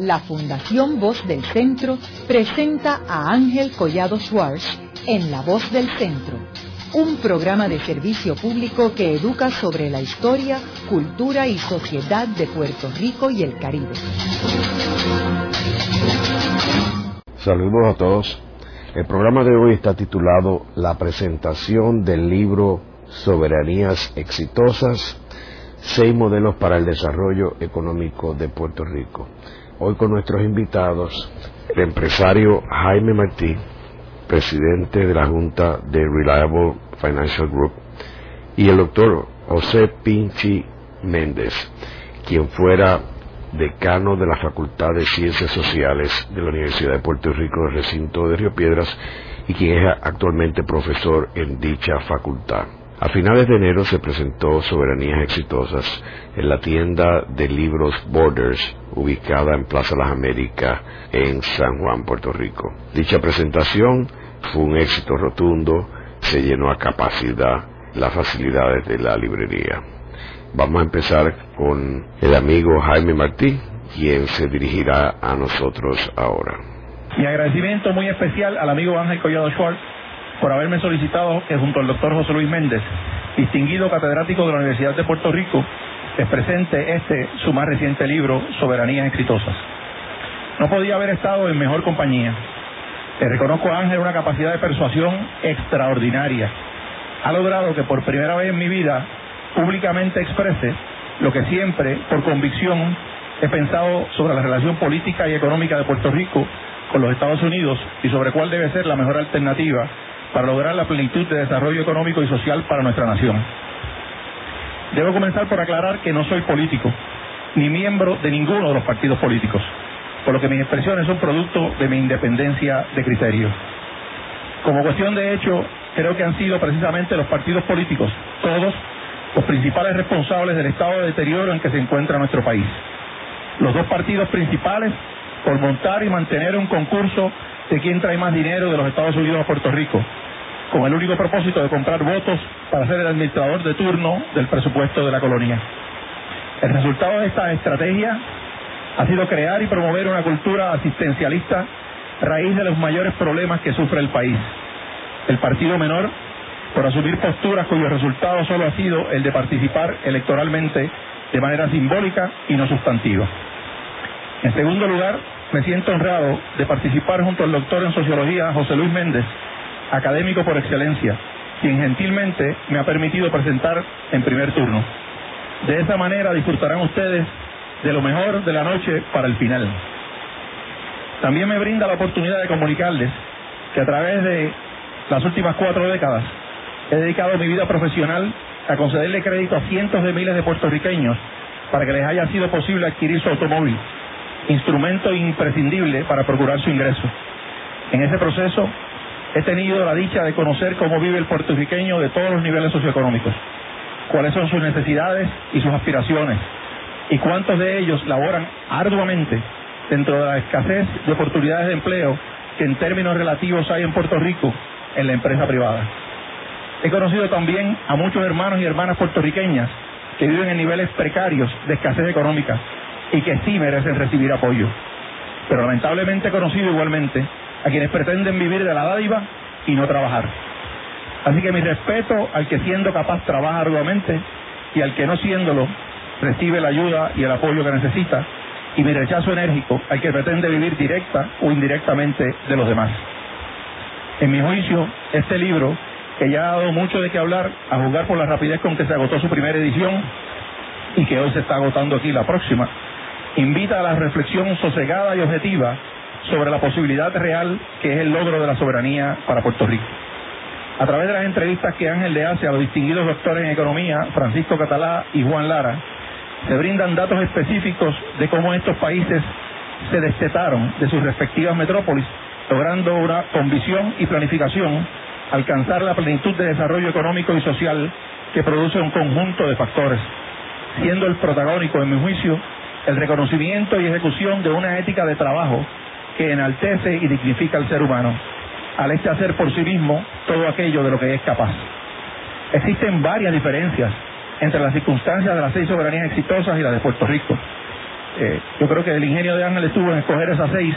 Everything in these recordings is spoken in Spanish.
la Fundación Voz del Centro presenta a Ángel Collado Schwartz en La Voz del Centro, un programa de servicio público que educa sobre la historia, cultura y sociedad de Puerto Rico y el Caribe. Saludos a todos. El programa de hoy está titulado La presentación del libro Soberanías Exitosas, seis modelos para el desarrollo económico de Puerto Rico. Hoy con nuestros invitados, el empresario Jaime Martí, presidente de la Junta de Reliable Financial Group, y el doctor José Pinchi Méndez, quien fuera decano de la Facultad de Ciencias Sociales de la Universidad de Puerto Rico, del recinto de Río Piedras, y quien es actualmente profesor en dicha facultad. A finales de enero se presentó Soberanías Exitosas en la tienda de libros Borders, ubicada en Plaza Las Américas, en San Juan, Puerto Rico. Dicha presentación fue un éxito rotundo, se llenó a capacidad las facilidades de la librería. Vamos a empezar con el amigo Jaime Martí, quien se dirigirá a nosotros ahora. Mi agradecimiento muy especial al amigo Ángel Collado Schwartz por haberme solicitado que junto al doctor José Luis Méndez, distinguido catedrático de la Universidad de Puerto Rico, les presente este, su más reciente libro, Soberanías Exitosas. No podía haber estado en mejor compañía. Le reconozco a Ángel una capacidad de persuasión extraordinaria. Ha logrado que por primera vez en mi vida públicamente exprese lo que siempre, por convicción, he pensado sobre la relación política y económica de Puerto Rico con los Estados Unidos y sobre cuál debe ser la mejor alternativa para lograr la plenitud de desarrollo económico y social para nuestra nación. Debo comenzar por aclarar que no soy político, ni miembro de ninguno de los partidos políticos, por lo que mis expresiones son producto de mi independencia de criterio. Como cuestión de hecho, creo que han sido precisamente los partidos políticos, todos, los principales responsables del estado de deterioro en que se encuentra nuestro país. Los dos partidos principales por montar y mantener un concurso de quién trae más dinero de los Estados Unidos a Puerto Rico, con el único propósito de comprar votos para ser el administrador de turno del presupuesto de la colonia. El resultado de esta estrategia ha sido crear y promover una cultura asistencialista raíz de los mayores problemas que sufre el país. El partido menor, por asumir posturas cuyo resultado solo ha sido el de participar electoralmente de manera simbólica y no sustantiva. En segundo lugar, me siento honrado de participar junto al doctor en sociología José Luis Méndez, académico por excelencia, quien gentilmente me ha permitido presentar en primer turno. De esa manera disfrutarán ustedes de lo mejor de la noche para el final. También me brinda la oportunidad de comunicarles que a través de las últimas cuatro décadas he dedicado mi vida profesional a concederle crédito a cientos de miles de puertorriqueños para que les haya sido posible adquirir su automóvil, instrumento imprescindible para procurar su ingreso. En ese proceso he tenido la dicha de conocer cómo vive el puertorriqueño de todos los niveles socioeconómicos, cuáles son sus necesidades y sus aspiraciones, y cuántos de ellos laboran arduamente dentro de la escasez de oportunidades de empleo que en términos relativos hay en Puerto Rico en la empresa privada. He conocido también a muchos hermanos y hermanas puertorriqueñas que viven en niveles precarios de escasez económica y que sí merecen recibir apoyo. Pero lamentablemente he conocido igualmente a quienes pretenden vivir de la dádiva y no trabajar. Así que mi respeto al que siendo capaz trabaja arduamente y al que no siéndolo recibe la ayuda y el apoyo que necesita y mi rechazo enérgico al que pretende vivir directa o indirectamente de los demás. En mi juicio, este libro, que ya ha dado mucho de qué hablar, a jugar por la rapidez con que se agotó su primera edición y que hoy se está agotando aquí la próxima, invita a la reflexión sosegada y objetiva sobre la posibilidad real que es el logro de la soberanía para Puerto Rico. A través de las entrevistas que Ángel le hace a los distinguidos doctores en economía, Francisco Catalá y Juan Lara, se brindan datos específicos de cómo estos países se destetaron de sus respectivas metrópolis, logrando con visión y planificación, alcanzar la plenitud de desarrollo económico y social que produce un conjunto de factores, siendo el protagónico, en mi juicio, el reconocimiento y ejecución de una ética de trabajo que enaltece y dignifica al ser humano, al este hacer por sí mismo todo aquello de lo que es capaz. Existen varias diferencias entre las circunstancias de las seis soberanías exitosas y las de Puerto Rico. Eh, yo creo que el ingenio de Ángel estuvo en escoger esas seis,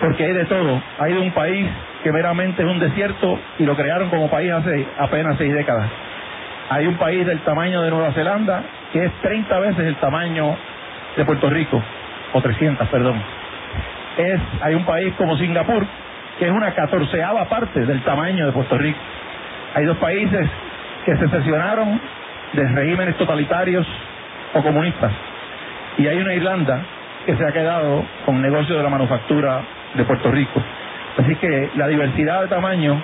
porque hay de todo. Hay de un país que meramente es un desierto y lo crearon como país hace apenas seis décadas. Hay un país del tamaño de Nueva Zelanda que es 30 veces el tamaño de Puerto Rico, o 300, perdón. Es, hay un país como Singapur que es una catorceava parte del tamaño de Puerto Rico. Hay dos países que se sesionaron de regímenes totalitarios o comunistas. Y hay una Irlanda que se ha quedado con negocio de la manufactura de Puerto Rico. Así que la diversidad de tamaño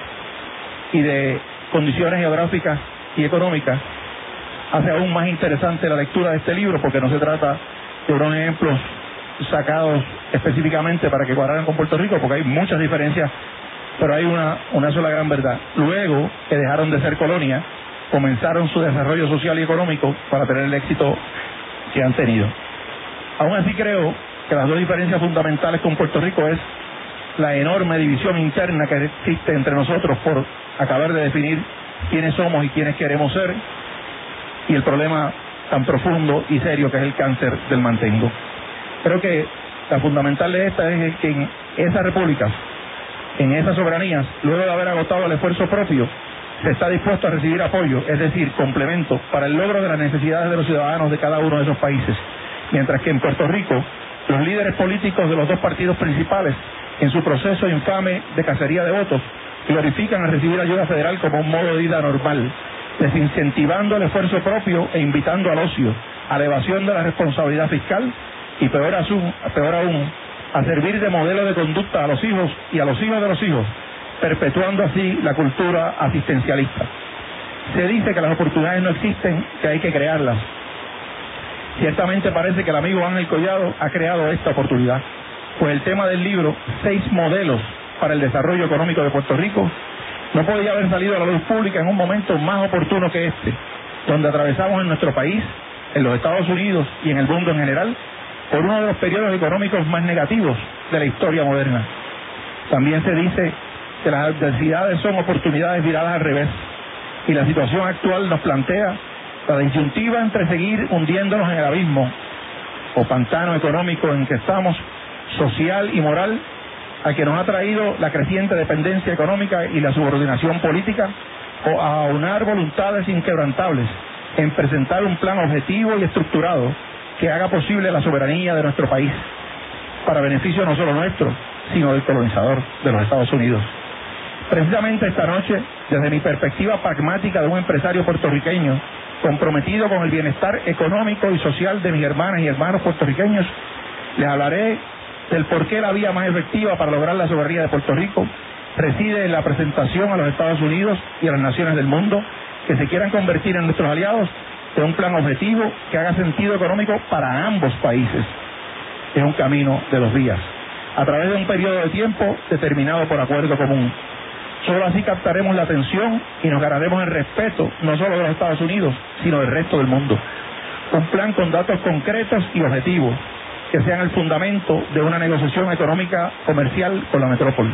y de condiciones geográficas y económicas hace aún más interesante la lectura de este libro porque no se trata de unos ejemplos sacados específicamente para que cuadraran con Puerto Rico porque hay muchas diferencias pero hay una, una sola gran verdad. Luego que dejaron de ser colonia, comenzaron su desarrollo social y económico para tener el éxito que han tenido. Aún así creo que las dos diferencias fundamentales con Puerto Rico es la enorme división interna que existe entre nosotros por acabar de definir quiénes somos y quiénes queremos ser y el problema tan profundo y serio que es el cáncer del mantengo. Creo que la fundamental de esta es que en esas repúblicas, en esas soberanías, luego de haber agotado el esfuerzo propio, se está dispuesto a recibir apoyo, es decir, complemento, para el logro de las necesidades de los ciudadanos de cada uno de esos países. Mientras que en Puerto Rico, los líderes políticos de los dos partidos principales, en su proceso infame de cacería de votos, glorifican a recibir ayuda federal como un modo de vida normal, desincentivando el esfuerzo propio e invitando al ocio, a la evasión de la responsabilidad fiscal y peor, aún, peor aún, a servir de modelo de conducta a los hijos y a los hijos de los hijos, perpetuando así la cultura asistencialista. Se dice que las oportunidades no existen, que hay que crearlas. Ciertamente parece que el amigo Ángel Collado ha creado esta oportunidad, pues el tema del libro, seis modelos para el desarrollo económico de Puerto Rico, no podía haber salido a la luz pública en un momento más oportuno que este, donde atravesamos en nuestro país, en los Estados Unidos y en el mundo en general, por uno de los periodos económicos más negativos de la historia moderna. También se dice que las adversidades son oportunidades viradas al revés y la situación actual nos plantea la disyuntiva entre seguir hundiéndonos en el abismo o pantano económico en que estamos, social y moral, a que nos ha traído la creciente dependencia económica y la subordinación política, o a aunar voluntades inquebrantables en presentar un plan objetivo y estructurado que haga posible la soberanía de nuestro país, para beneficio no solo nuestro, sino del colonizador de los Estados Unidos. Precisamente esta noche, desde mi perspectiva pragmática de un empresario puertorriqueño, comprometido con el bienestar económico y social de mis hermanas y hermanos puertorriqueños, les hablaré del por qué la vía más efectiva para lograr la soberanía de Puerto Rico reside en la presentación a los Estados Unidos y a las naciones del mundo que se quieran convertir en nuestros aliados de un plan objetivo que haga sentido económico para ambos países. Es un camino de los días, a través de un periodo de tiempo determinado por acuerdo común. Solo así captaremos la atención y nos ganaremos el respeto no solo de los Estados Unidos, sino del resto del mundo. Un plan con datos concretos y objetivos que sean el fundamento de una negociación económica comercial con la metrópoli.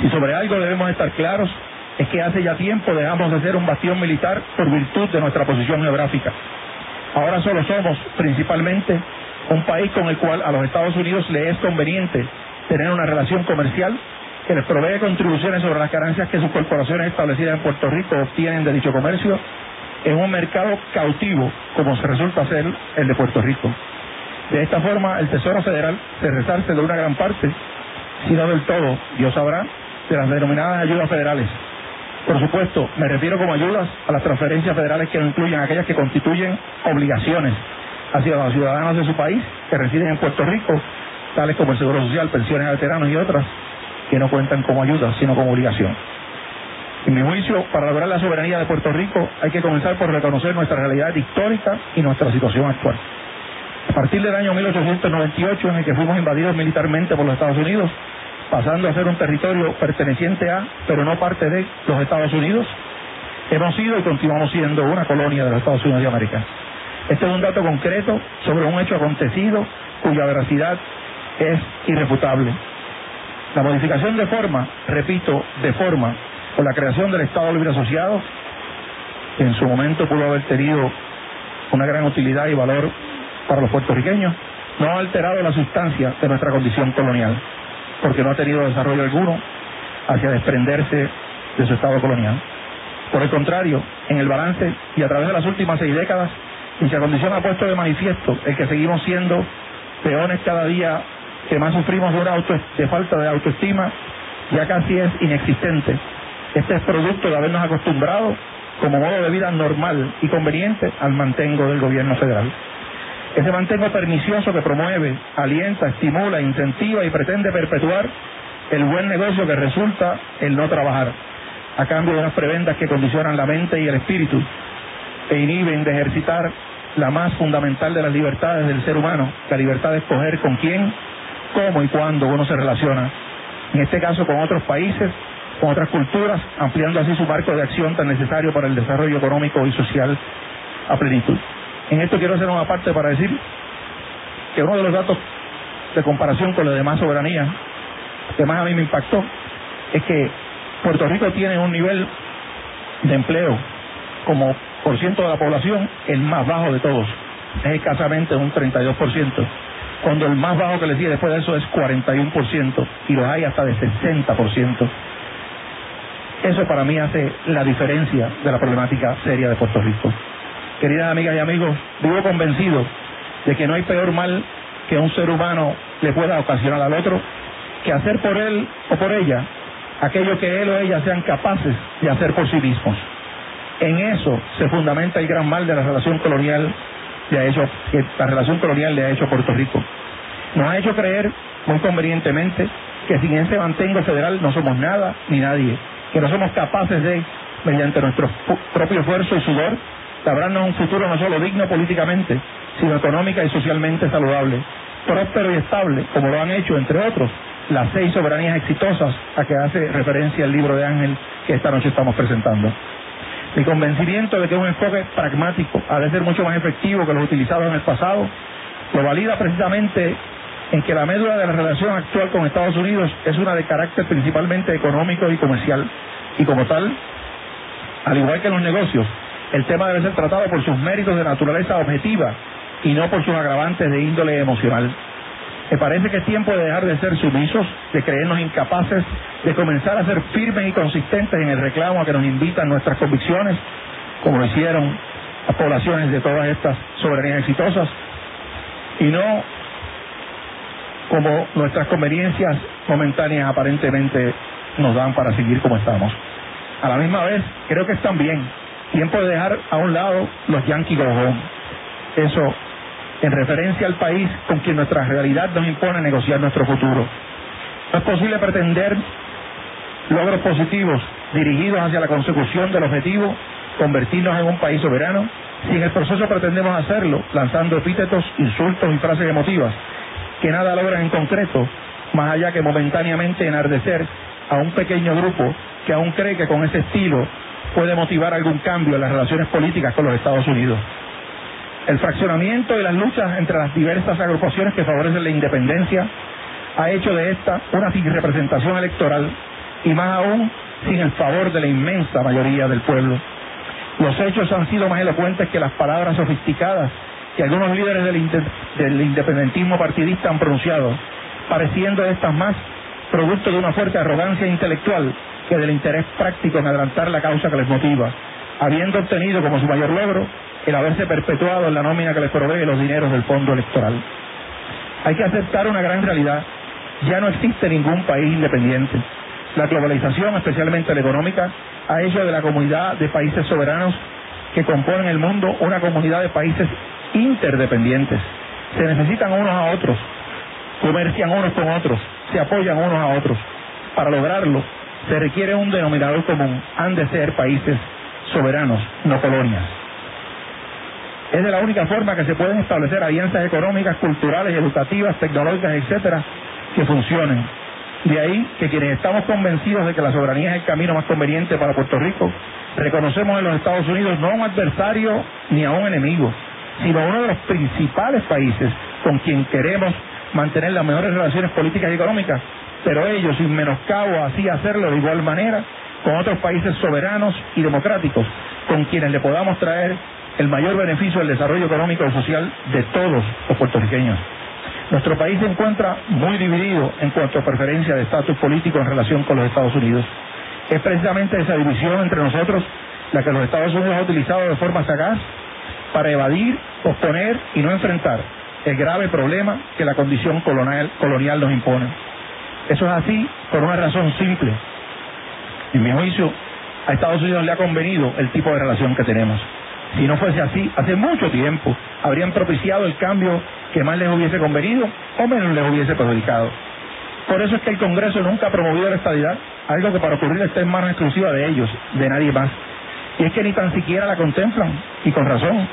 Si sobre algo debemos estar claros, es que hace ya tiempo dejamos de ser un bastión militar por virtud de nuestra posición geográfica. Ahora solo somos principalmente un país con el cual a los Estados Unidos le es conveniente tener una relación comercial que les provee contribuciones sobre las ganancias que sus corporaciones establecidas en Puerto Rico obtienen de dicho comercio en un mercado cautivo como se resulta ser el de Puerto Rico. De esta forma, el Tesoro Federal se resarce de una gran parte, si no del todo, Dios sabrá, de las denominadas ayudas federales. Por supuesto, me refiero como ayudas a las transferencias federales que incluyen aquellas que constituyen obligaciones hacia los ciudadanos de su país que residen en Puerto Rico, tales como el Seguro Social, pensiones a veteranos y otras, que no cuentan como ayuda, sino como obligación. En mi juicio, para lograr la soberanía de Puerto Rico hay que comenzar por reconocer nuestra realidad histórica y nuestra situación actual. A partir del año 1898, en el que fuimos invadidos militarmente por los Estados Unidos, pasando a ser un territorio perteneciente a, pero no parte de, los Estados Unidos, hemos sido y continuamos siendo una colonia de los Estados Unidos de América. Este es un dato concreto sobre un hecho acontecido cuya veracidad es irrefutable. La modificación de forma, repito, de forma, o la creación del Estado Libre Asociado, que en su momento pudo haber tenido una gran utilidad y valor para los puertorriqueños, no ha alterado la sustancia de nuestra condición colonial, porque no ha tenido desarrollo alguno hacia desprenderse de su estado colonial. Por el contrario, en el balance y a través de las últimas seis décadas, dicha condición ha puesto de manifiesto el que seguimos siendo peones cada día que más sufrimos de, una auto, de falta de autoestima, ya casi es inexistente. Este es producto de habernos acostumbrado como modo de vida normal y conveniente al mantengo del gobierno federal. Ese mantengo pernicioso que promueve, alienta, estimula, incentiva y pretende perpetuar el buen negocio que resulta el no trabajar, a cambio de unas prebendas que condicionan la mente y el espíritu e inhiben de ejercitar la más fundamental de las libertades del ser humano, la libertad de escoger con quién, cómo y cuándo uno se relaciona, en este caso con otros países, con otras culturas, ampliando así su marco de acción tan necesario para el desarrollo económico y social a plenitud. En esto quiero hacer una parte para decir que uno de los datos de comparación con las demás soberanías que más a mí me impactó es que Puerto Rico tiene un nivel de empleo como por ciento de la población el más bajo de todos. Es escasamente un 32%, cuando el más bajo que le sigue después de eso es 41% y los hay hasta de 60%. Eso para mí hace la diferencia de la problemática seria de Puerto Rico. Queridas amigas y amigos, vivo convencido de que no hay peor mal que un ser humano le pueda ocasionar al otro que hacer por él o por ella aquello que él o ella sean capaces de hacer por sí mismos. En eso se fundamenta el gran mal de la relación colonial le ha hecho, que la relación colonial le ha hecho a Puerto Rico. Nos ha hecho creer muy convenientemente que sin ese mantengo federal no somos nada ni nadie, que no somos capaces de, mediante nuestro propio esfuerzo y sudor, labrarnos un futuro no solo digno políticamente, sino económica y socialmente saludable, próspero y estable, como lo han hecho, entre otros, las seis soberanías exitosas a que hace referencia el libro de Ángel que esta noche estamos presentando. Mi convencimiento de que un enfoque pragmático ha de ser mucho más efectivo que los utilizados en el pasado lo valida precisamente en que la médula de la relación actual con Estados Unidos es una de carácter principalmente económico y comercial y como tal, al igual que los negocios, el tema debe ser tratado por sus méritos de naturaleza objetiva y no por sus agravantes de índole emocional. Me parece que es tiempo de dejar de ser sumisos, de creernos incapaces, de comenzar a ser firmes y consistentes en el reclamo a que nos invitan nuestras convicciones, como lo hicieron las poblaciones de todas estas soberanías exitosas, y no como nuestras conveniencias momentáneas aparentemente nos dan para seguir como estamos. A la misma vez, creo que es también tiempo de dejar a un lado los yanqui go Eso en referencia al país con quien nuestra realidad nos impone negociar nuestro futuro. No es posible pretender logros positivos dirigidos hacia la consecución del objetivo, convertirnos en un país soberano, si en el proceso pretendemos hacerlo lanzando epítetos, insultos y frases emotivas que nada logran en concreto, más allá que momentáneamente enardecer a un pequeño grupo que aún cree que con ese estilo puede motivar algún cambio en las relaciones políticas con los Estados Unidos. El fraccionamiento y las luchas entre las diversas agrupaciones que favorecen la independencia ha hecho de esta una sin representación electoral y más aún sin el favor de la inmensa mayoría del pueblo. Los hechos han sido más elocuentes que las palabras sofisticadas que algunos líderes del, independentismo partidista han pronunciado, pareciendo estas más producto de una fuerte arrogancia intelectual que del interés práctico en adelantar la causa que les motiva, habiendo obtenido como su mayor logro el haberse perpetuado en la nómina que les provee los dineros del fondo electoral. Hay que aceptar una gran realidad. Ya no existe ningún país independiente. La globalización, especialmente la económica, ha hecho de la comunidad de países soberanos que componen el mundo una comunidad de países interdependientes. Se necesitan unos a otros, comercian unos con otros, se apoyan unos a otros. Para lograrlo, se requiere un denominador común. Han de ser países soberanos, no colonias. Es de la única forma que se pueden establecer alianzas económicas, culturales, educativas, tecnológicas, etcétera, que funcionen. De ahí que quienes estamos convencidos de que la soberanía es el camino más conveniente para Puerto Rico, reconocemos en los Estados Unidos no a un adversario ni a un enemigo, sino a uno de los principales países con quien queremos mantener las mejores relaciones políticas y económicas, pero ellos, sin menoscabo, así hacerlo de igual manera con otros países soberanos y democráticos, con quienes le podamos traer el mayor beneficio del desarrollo económico y social de todos los puertorriqueños. Nuestro país se encuentra muy dividido en cuanto a preferencia de estatus político en relación con los Estados Unidos. Es precisamente esa división entre nosotros la que los Estados Unidos ha utilizado de forma sagaz para evadir, posponer y no enfrentar el grave problema que la condición colonial nos impone. Eso es así por una razón simple. En mi juicio, a Estados Unidos le ha convenido el tipo de relación que tenemos. Si no fuese así, hace mucho tiempo habrían propiciado el cambio que más les hubiese convenido o menos les hubiese perjudicado. Por eso es que el Congreso nunca ha promovido la estabilidad, algo que para ocurrir está en manos exclusivas de ellos, de nadie más. Y es que ni tan siquiera la contemplan, y con razón.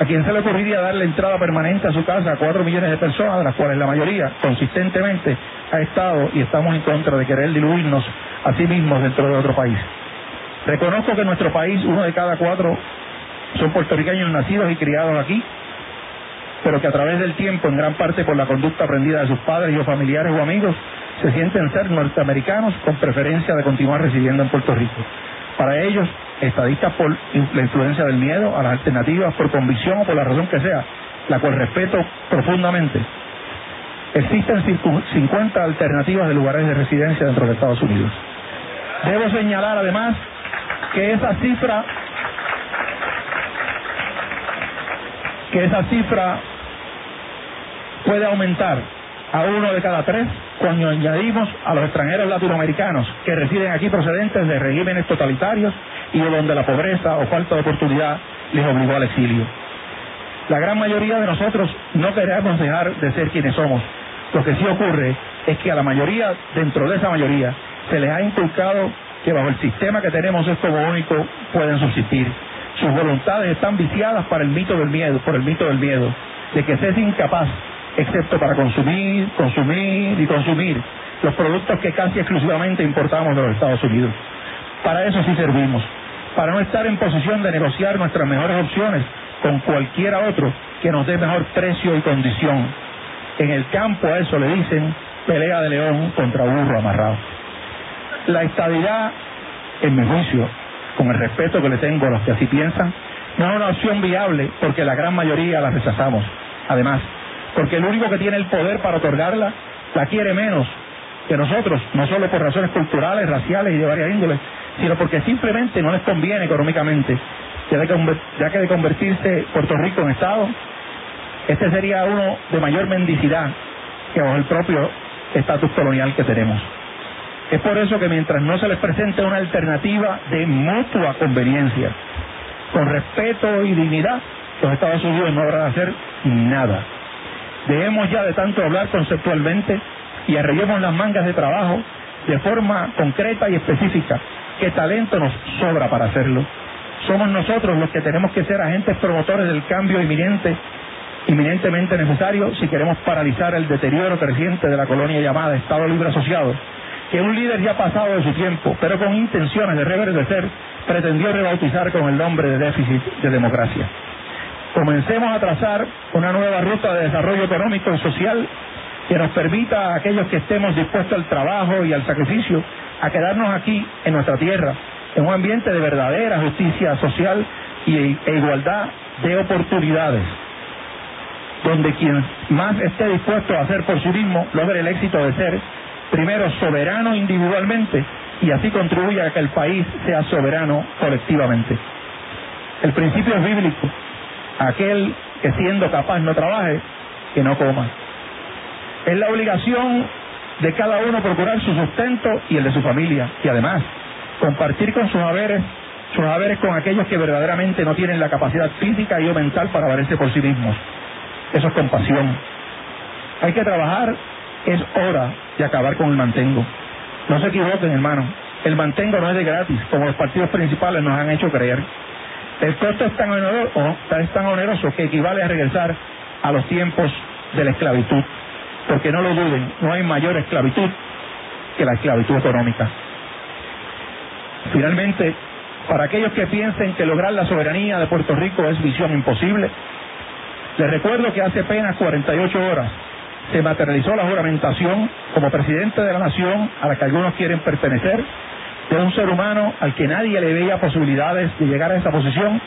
¿A quién se le ocurriría darle entrada permanente a su casa a cuatro millones de personas, de las cuales la mayoría consistentemente ha estado y estamos en contra de querer diluirnos a sí mismos dentro de otro país? Reconozco que en nuestro país uno de cada cuatro son puertorriqueños nacidos y criados aquí, pero que a través del tiempo, en gran parte por la conducta aprendida de sus padres y o familiares o amigos, se sienten ser norteamericanos con preferencia de continuar residiendo en Puerto Rico. Para ellos, estadistas por la influencia del miedo a las alternativas, por convicción o por la razón que sea, la cual respeto profundamente. Existen 50 alternativas de lugares de residencia dentro de Estados Unidos. Debo señalar además que esa cifra que esa cifra puede aumentar a uno de cada tres cuando añadimos a los extranjeros latinoamericanos que residen aquí procedentes de regímenes totalitarios y donde la pobreza o falta de oportunidad les obligó al exilio. La gran mayoría de nosotros no queremos dejar de ser quienes somos. Lo que sí ocurre es que a la mayoría, dentro de esa mayoría, se les ha inculcado que bajo el sistema que tenemos es como único pueden subsistir. Sus voluntades están viciadas para el mito del miedo, por el mito del miedo, de que se es incapaz excepto para consumir, consumir y consumir los productos que casi exclusivamente importamos de los Estados Unidos. Para eso sí servimos, para no estar en posición de negociar nuestras mejores opciones con cualquiera otro que nos dé mejor precio y condición. En el campo a eso le dicen pelea de león contra burro amarrado. La estabilidad, en mi juicio, con el respeto que le tengo a los que así piensan, no es una opción viable porque la gran mayoría la rechazamos. Además, porque el único que tiene el poder para otorgarla la quiere menos que nosotros, no solo por razones culturales, raciales y de varias índoles, sino porque simplemente no les conviene económicamente, ya que de convertirse Puerto Rico en Estado, este sería uno de mayor mendicidad que bajo el propio estatus colonial que tenemos. Es por eso que mientras no se les presente una alternativa de mutua conveniencia, con respeto y dignidad, los Estados Unidos no habrán de hacer nada. Dejemos ya de tanto hablar conceptualmente y arreglemos las mangas de trabajo de forma concreta y específica, que talento nos sobra para hacerlo. Somos nosotros los que tenemos que ser agentes promotores del cambio inminente, inminentemente necesario si queremos paralizar el deterioro creciente de la colonia llamada Estado Libre Asociado, que un líder ya pasado de su tiempo, pero con intenciones de reverdecer, pretendió rebautizar con el nombre de déficit de democracia comencemos a trazar una nueva ruta de desarrollo económico y social que nos permita a aquellos que estemos dispuestos al trabajo y al sacrificio a quedarnos aquí en nuestra tierra, en un ambiente de verdadera justicia social y, e igualdad de oportunidades, donde quien más esté dispuesto a hacer por sí mismo logre el éxito de ser primero soberano individualmente y así contribuya a que el país sea soberano colectivamente. El principio es bíblico aquel que siendo capaz no trabaje, que no coma. Es la obligación de cada uno procurar su sustento y el de su familia, y además compartir con sus haberes, sus haberes con aquellos que verdaderamente no tienen la capacidad física y o mental para valerse por sí mismos. Eso es compasión. Hay que trabajar, es hora de acabar con el mantengo. No se equivoquen, hermano. El mantengo no es de gratis, como los partidos principales nos han hecho creer. El costo es tan, oneroso, es tan oneroso que equivale a regresar a los tiempos de la esclavitud. Porque no lo duden, no hay mayor esclavitud que la esclavitud económica. Finalmente, para aquellos que piensen que lograr la soberanía de Puerto Rico es visión imposible, les recuerdo que hace apenas 48 horas se materializó la juramentación como presidente de la nación a la que algunos quieren pertenecer de un ser humano al que nadie le veía posibilidades de llegar a esa posición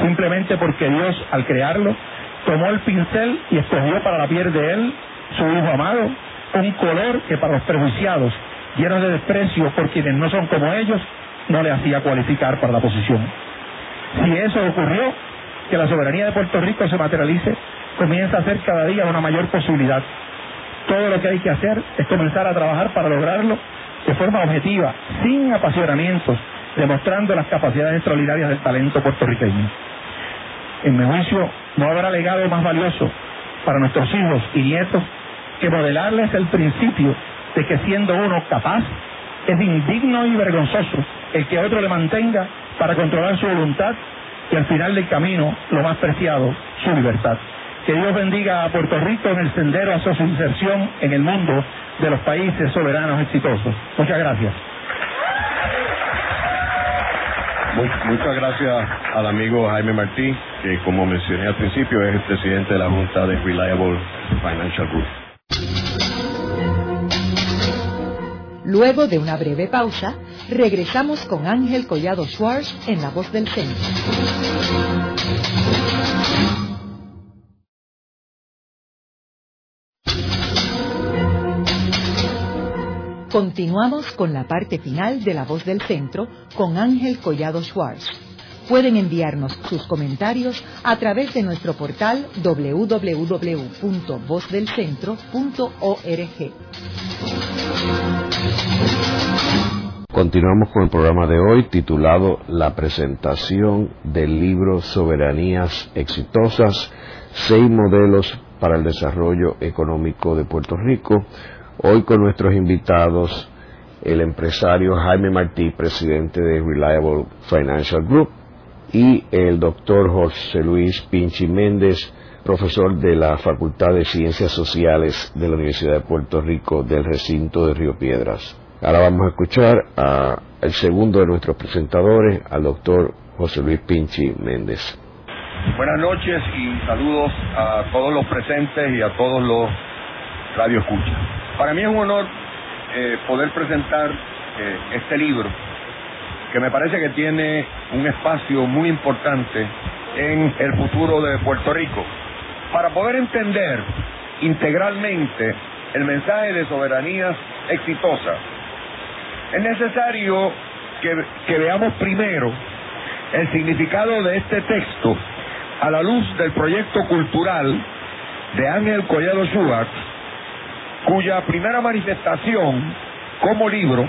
simplemente porque Dios, al crearlo, tomó el pincel y escogió para la piel de él, su hijo amado, un color que para los prejuiciados, llenos de desprecio por quienes no son como ellos, no le hacía cualificar para la posición. Si eso ocurrió, que la soberanía de Puerto Rico se materialice, comienza a ser cada día una mayor posibilidad. Todo lo que hay que hacer es comenzar a trabajar para lograrlo de forma objetiva, sin apasionamientos, demostrando las capacidades extraordinarias del talento puertorriqueño. En mi juicio, no habrá legado más valioso para nuestros hijos y nietos que modelarles el principio de que siendo uno capaz, es indigno y vergonzoso el que otro le mantenga para controlar su voluntad y al final del camino, lo más preciado, su libertad. Que Dios bendiga a Puerto Rico en el sendero a su inserción en el mundo de los países soberanos exitosos. Muchas gracias. Muchas gracias al amigo Jaime Martí, que como mencioné al principio es el presidente de la Junta de Reliable Financial Group. Luego de una breve pausa, regresamos con Ángel Collado Schwartz en La Voz del Centro. Continuamos con la parte final de La Voz del Centro con Ángel Collado Schwartz. Pueden enviarnos sus comentarios a través de nuestro portal www.vozdelcentro.org. Continuamos con el programa de hoy titulado La presentación del libro Soberanías Exitosas, seis modelos para el desarrollo económico de Puerto Rico. Hoy con nuestros invitados, el empresario Jaime Martí, presidente de Reliable Financial Group, y el doctor José Luis Pinchi Méndez, profesor de la Facultad de Ciencias Sociales de la Universidad de Puerto Rico del recinto de Río Piedras. Ahora vamos a escuchar al segundo de nuestros presentadores, al doctor José Luis Pinchi Méndez. Buenas noches y saludos a todos los presentes y a todos los radioescuchas. Para mí es un honor eh, poder presentar eh, este libro que me parece que tiene un espacio muy importante en el futuro de Puerto Rico. Para poder entender integralmente el mensaje de soberanía exitosa, es necesario que, veamos primero el significado de este texto a la luz del proyecto cultural de Ángel Collado Schubert, cuya primera manifestación como libro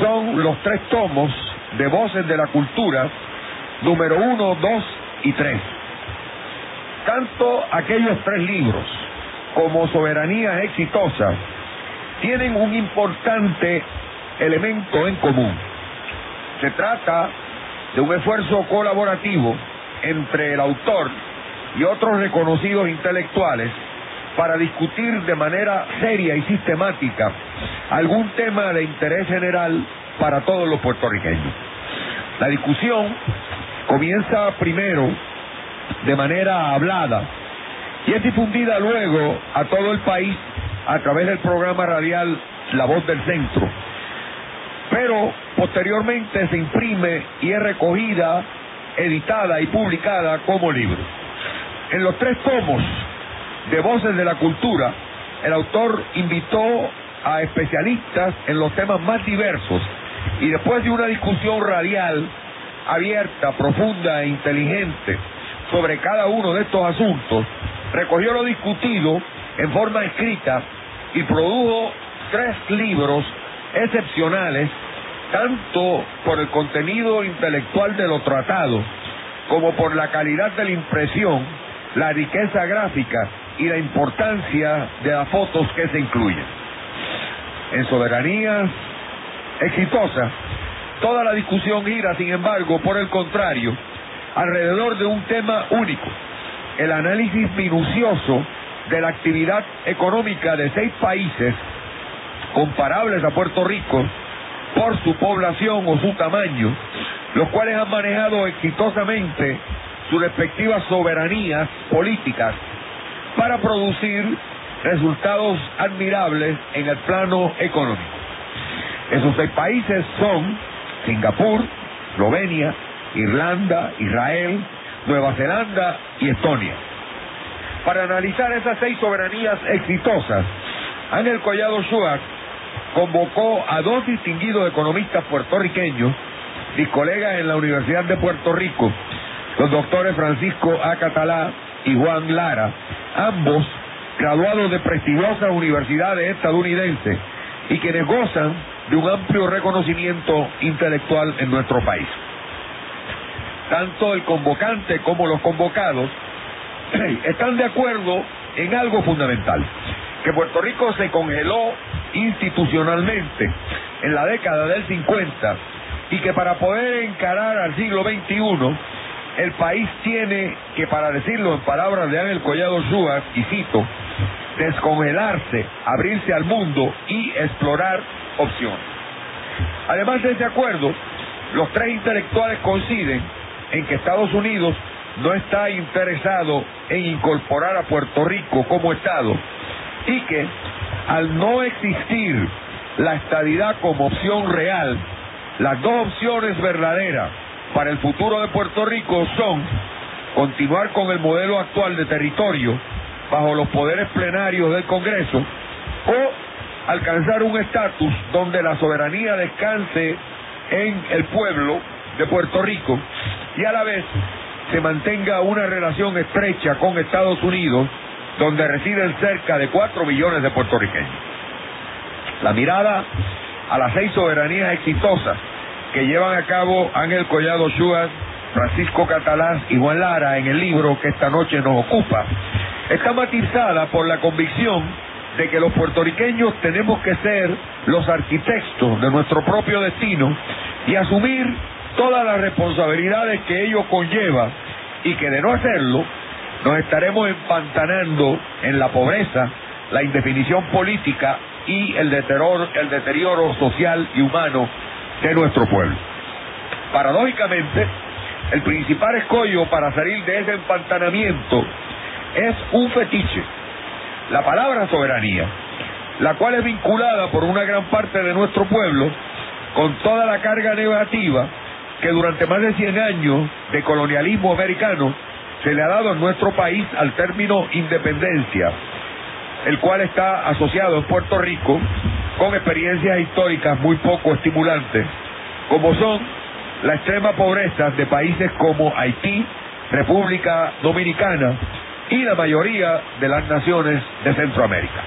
son los tres tomos de Voces de la Cultura, número uno, dos y tres. Tanto aquellos tres libros como Soberanía Exitosa tienen un importante elemento en común. Se trata de un esfuerzo colaborativo entre el autor y otros reconocidos intelectuales para discutir de manera seria y sistemática algún tema de interés general para todos los puertorriqueños. La discusión comienza primero de manera hablada y es difundida luego a todo el país a través del programa radial La Voz del Centro, pero posteriormente se imprime y es recogida, editada y publicada como libro. En los tres tomos de Voces de la Cultura, el autor invitó a especialistas en los temas más diversos y después de una discusión radial abierta, profunda e inteligente sobre cada uno de estos asuntos, recogió lo discutido en forma escrita y produjo tres libros excepcionales, tanto por el contenido intelectual de los tratados, como por la calidad de la impresión, la riqueza gráfica y la importancia de las fotos que se incluyen. En soberanías exitosas, toda la discusión gira, sin embargo, por el contrario, alrededor de un tema único, el análisis minucioso de la actividad económica de seis países comparables a Puerto Rico por su población o su tamaño, los cuales han manejado exitosamente sus respectivas soberanías políticas para producir resultados admirables en el plano económico. Esos seis países son Singapur, Eslovenia, Irlanda, Israel, Nueva Zelanda y Estonia. Para analizar esas seis soberanías exitosas, Ángel Collado Schwartz convocó a dos distinguidos economistas puertorriqueños, mis colegas en la Universidad de Puerto Rico, los doctores Francisco A. Catalá y Juan Lara, ambos graduados de prestigiosas universidades estadounidenses y quienes gozan de un amplio reconocimiento intelectual en nuestro país. Tanto el convocante como los convocados están de acuerdo en algo fundamental, que Puerto Rico se congeló institucionalmente en la década del 50 y que para poder encarar al siglo XXI, el país tiene que, para decirlo en palabras de Ángel Collado Schubert, y cito, descongelarse, abrirse al mundo y explorar opciones. Además de ese acuerdo, los tres intelectuales coinciden en que Estados Unidos no está interesado en incorporar a Puerto Rico como Estado y que al no existir la estadidad como opción real, las dos opciones verdaderas para el futuro de Puerto Rico son continuar con el modelo actual de territorio bajo los poderes plenarios del Congreso o alcanzar un estatus donde la soberanía descanse en el pueblo de Puerto Rico y a la vez se mantenga una relación estrecha con Estados Unidos donde residen cerca de 4 millones de puertorriqueños. La mirada a las seis soberanías exitosas que llevan a cabo Ángel Collado Schubert, Francisco Catalán y Juan Lara en el libro que esta noche nos ocupa, está matizada por la convicción de que los puertorriqueños tenemos que ser los arquitectos de nuestro propio destino y asumir todas las responsabilidades que ello conlleva y que de no hacerlo nos estaremos empantanando en la pobreza, la indefinición política y el el deterioro social y humano de nuestro pueblo. Paradójicamente, el principal escollo para salir de ese empantanamiento es un fetiche, la palabra soberanía, la cual es vinculada por una gran parte de nuestro pueblo con toda la carga negativa que durante más de 100 años de colonialismo americano se le ha dado en nuestro país al término independencia, el cual está asociado en Puerto Rico con experiencias históricas muy poco estimulantes, como son la extrema pobreza de países como Haití, República Dominicana y la mayoría de las naciones de Centroamérica.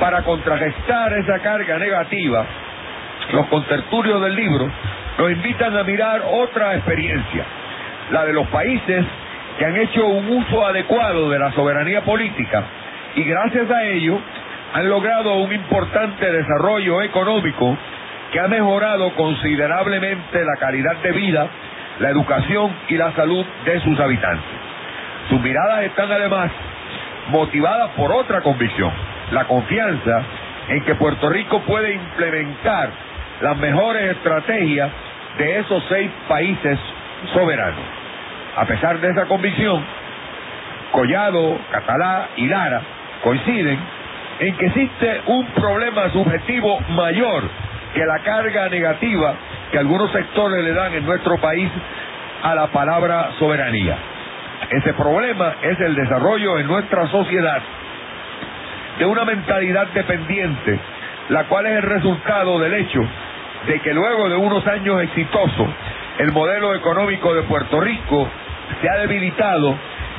Para contrarrestar esa carga negativa, los contertulios del libro nos invitan a mirar otra experiencia, la de los países que han hecho un uso adecuado de la soberanía política y gracias a ello han logrado un importante desarrollo económico que ha mejorado considerablemente la calidad de vida, la educación y la salud de sus habitantes. Sus miradas están además motivadas por otra convicción, la confianza en que Puerto Rico puede implementar las mejores estrategias de esos seis países soberanos. A pesar de esa convicción, Collado, Catalá y Lara coinciden en que existe un problema subjetivo mayor que la carga negativa que algunos sectores le dan en nuestro país a la palabra soberanía. Ese problema es el desarrollo en nuestra sociedad de una mentalidad dependiente, la cual es el resultado del hecho de que luego de unos años exitosos, el modelo económico de Puerto Rico se ha debilitado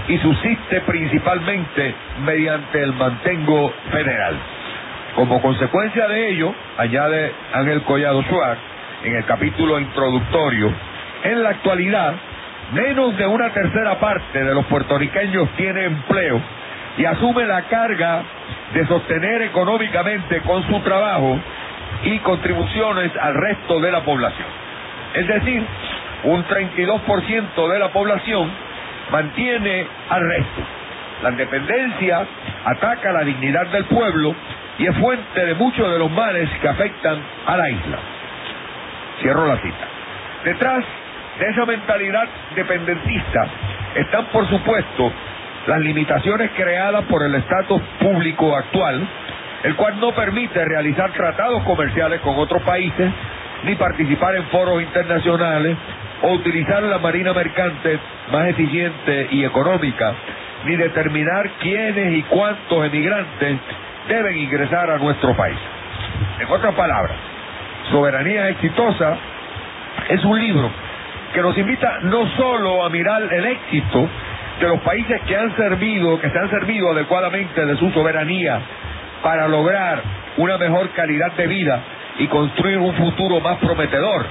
y subsiste principalmente mediante el mantengo federal. Como consecuencia de ello, añade Ángel Collado Schwartz en el capítulo introductorio, en la actualidad, menos de una tercera parte de los puertorriqueños tiene empleo y asume la carga de sostener económicamente con su trabajo y contribuciones al resto de la población. Es decir, un 32% de la población mantiene al resto. La independencia ataca la dignidad del pueblo y es fuente de muchos de los males que afectan a la isla. Cierro la cita. Detrás de esa mentalidad dependentista están, por supuesto, las limitaciones creadas por el estatus público actual, el cual no permite realizar tratados comerciales con otros países, ni participar en foros internacionales, o utilizar la marina mercante más eficiente y económica, ni determinar quiénes y cuántos emigrantes deben ingresar a nuestro país. En otras palabras, Soberanía Exitosa es un libro que nos invita no solo a mirar el éxito de los países que han servido, que se han servido adecuadamente de su soberanía para lograr una mejor calidad de vida y construir un futuro más prometedor.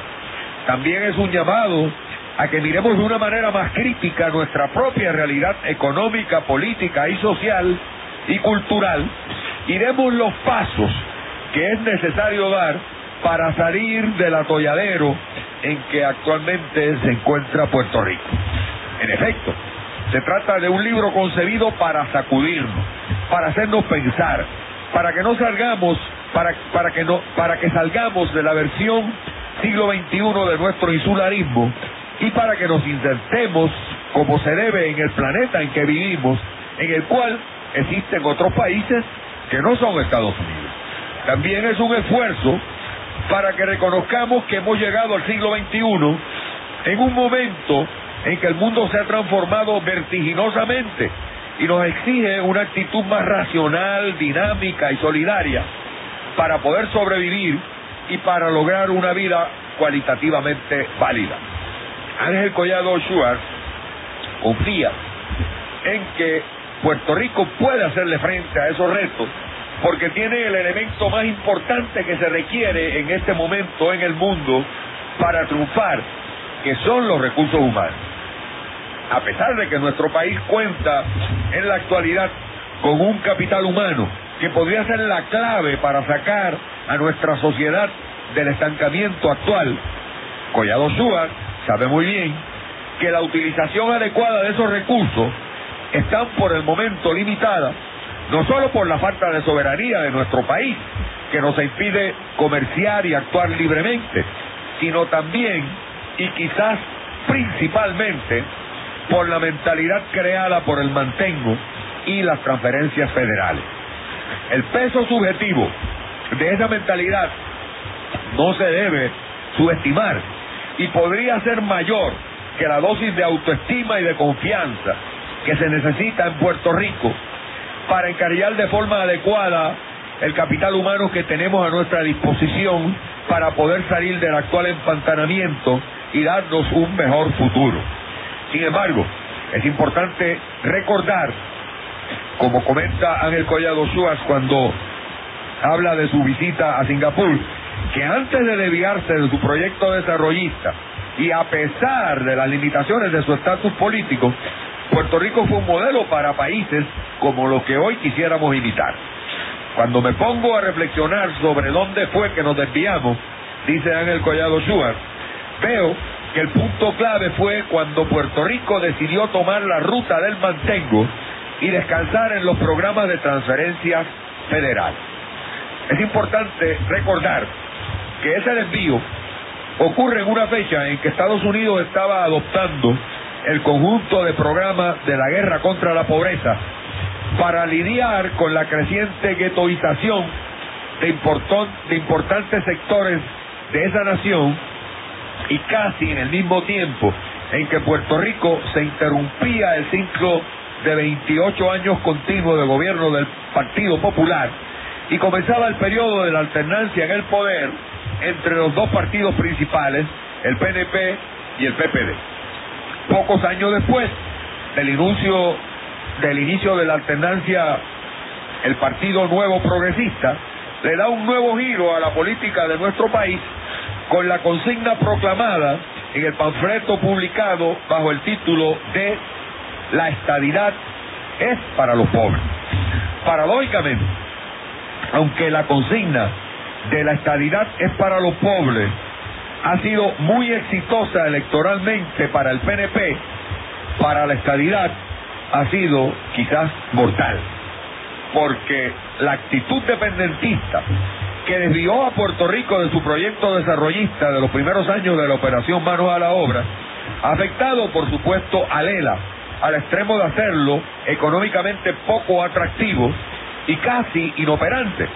También es un llamado a que miremos de una manera más crítica nuestra propia realidad económica, política y social y cultural y demos los pasos que es necesario dar para salir del atolladero en que actualmente se encuentra Puerto Rico. En efecto, se trata de un libro concebido para sacudirnos, para hacernos pensar, para que no salgamos, para, para, que, no, para que salgamos de la versión siglo XXI de nuestro insularismo y para que nos insertemos como se debe en el planeta en que vivimos, en el cual existen otros países que no son Estados Unidos. También es un esfuerzo para que reconozcamos que hemos llegado al siglo XXI en un momento en que el mundo se ha transformado vertiginosamente y nos exige una actitud más racional, dinámica y solidaria para poder sobrevivir y para lograr una vida cualitativamente válida. Ángel Collado Schwartz confía en que Puerto Rico puede hacerle frente a esos retos porque tiene el elemento más importante que se requiere en este momento en el mundo para triunfar, que son los recursos humanos. A pesar de que nuestro país cuenta en la actualidad con un capital humano que podría ser la clave para sacar a nuestra sociedad del estancamiento actual, Collado Suárez sabe muy bien que la utilización adecuada de esos recursos están por el momento limitada no solo por la falta de soberanía de nuestro país, que nos impide comerciar y actuar libremente, sino también, y quizás principalmente, por la mentalidad creada por el mantengo y las transferencias federales. El peso subjetivo de esa mentalidad no se debe subestimar y podría ser mayor que la dosis de autoestima y de confianza que se necesita en Puerto Rico para encargar de forma adecuada el capital humano que tenemos a nuestra disposición para poder salir del actual empantanamiento y darnos un mejor futuro. Sin embargo, es importante recordar, como comenta Ángel Collado Suárez cuando habla de su visita a Singapur, que antes de desviarse de su proyecto desarrollista y a pesar de las limitaciones de su estatus político, Puerto Rico fue un modelo para países como los que hoy quisiéramos imitar. Cuando me pongo a reflexionar sobre dónde fue que nos desviamos, dice Ángel Collado Schubert, veo que el punto clave fue cuando Puerto Rico decidió tomar la ruta del mantengo y descansar en los programas de transferencias federales. Es importante recordar que ese desvío ocurre en una fecha en que Estados Unidos estaba adoptando el conjunto de programas de la guerra contra la pobreza para lidiar con la creciente guetoización de importantes sectores de esa nación y casi en el mismo tiempo en que Puerto Rico se interrumpía el ciclo de 28 años continuos de gobierno del Partido Popular y comenzaba el periodo de la alternancia en el poder entre los dos partidos principales, el PNP y el PPD. Pocos años después del inicio, del inicio de la alternancia, el Partido Nuevo Progresista le da un nuevo giro a la política de nuestro país con la consigna proclamada en el panfleto publicado bajo el título de La estadidad es para los pobres. Paradójicamente, aunque la consigna de la estadidad es para los pobres ha sido muy exitosa electoralmente para el PNP, para la estadidad ha sido quizás mortal, porque la actitud dependentista que desvió a Puerto Rico de su proyecto desarrollista de los primeros años de la operación Manos a la Obra, ha afectado por supuesto a Lela al extremo de hacerlo económicamente poco atractivo y casi inoperante,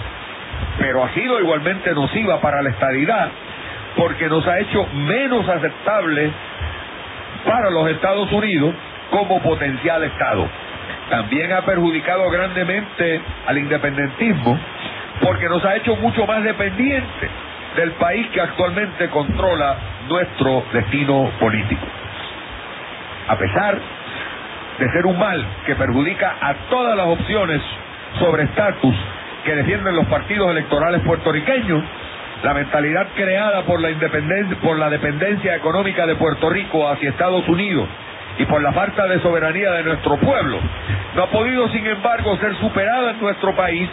pero ha sido igualmente nociva para la estadidad porque nos ha hecho menos aceptables para los Estados Unidos como potencial Estado. También ha perjudicado grandemente al independentismo porque nos ha hecho mucho más dependientes del país que actualmente controla nuestro destino político. A pesar de ser un mal que perjudica a todas las opciones sobre estatus que defienden los partidos electorales puertorriqueños, la mentalidad creada por la independencia, por la dependencia económica de Puerto Rico hacia Estados Unidos y por la falta de soberanía de nuestro pueblo, no ha podido, sin embargo, ser superada en nuestro país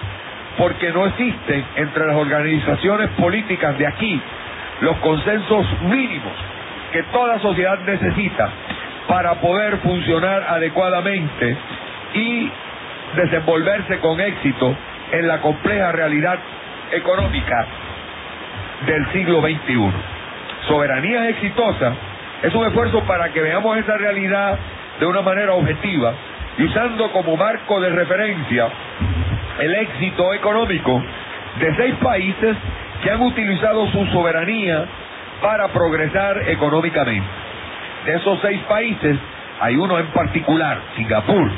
porque no existen entre las organizaciones políticas de aquí los consensos mínimos que toda sociedad necesita para poder funcionar adecuadamente y desenvolverse con éxito en la compleja realidad económica del siglo XXI. Soberanía exitosa es un esfuerzo para que veamos esa realidad de una manera objetiva y usando como marco de referencia el éxito económico de seis países que han utilizado su soberanía para progresar económicamente. De esos seis países hay uno en particular, Singapur,